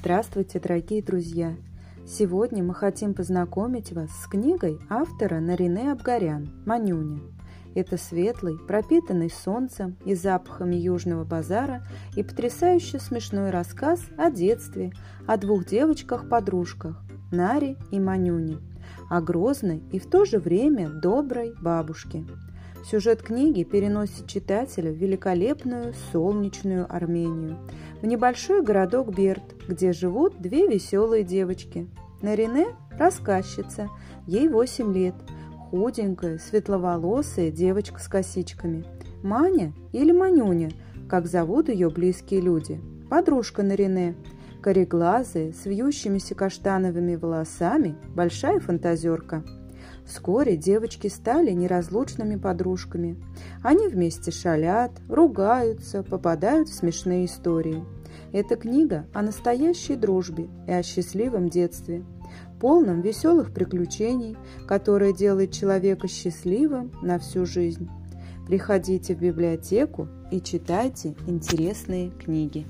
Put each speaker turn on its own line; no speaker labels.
Здравствуйте, дорогие друзья! Сегодня мы хотим познакомить вас с книгой автора Нарине Абгарян «Манюня». Это светлый, пропитанный солнцем и запахами южного базара и потрясающе смешной рассказ о детстве, о двух девочках-подружках – Наре и Манюне, о грозной и в то же время доброй бабушке. Сюжет книги переносит читателя в великолепную солнечную Армению – в небольшой городок Берт, где живут две веселые девочки. Нарине – рассказчица, ей 8 лет, худенькая, светловолосая девочка с косичками. Маня или Манюня, как зовут ее близкие люди. Подружка Нарине, кореглазая, с вьющимися каштановыми волосами, большая фантазерка – Вскоре девочки стали неразлучными подружками. Они вместе шалят, ругаются, попадают в смешные истории. Эта книга о настоящей дружбе и о счастливом детстве, полном веселых приключений, которое делает человека счастливым на всю жизнь. Приходите в библиотеку и читайте интересные книги.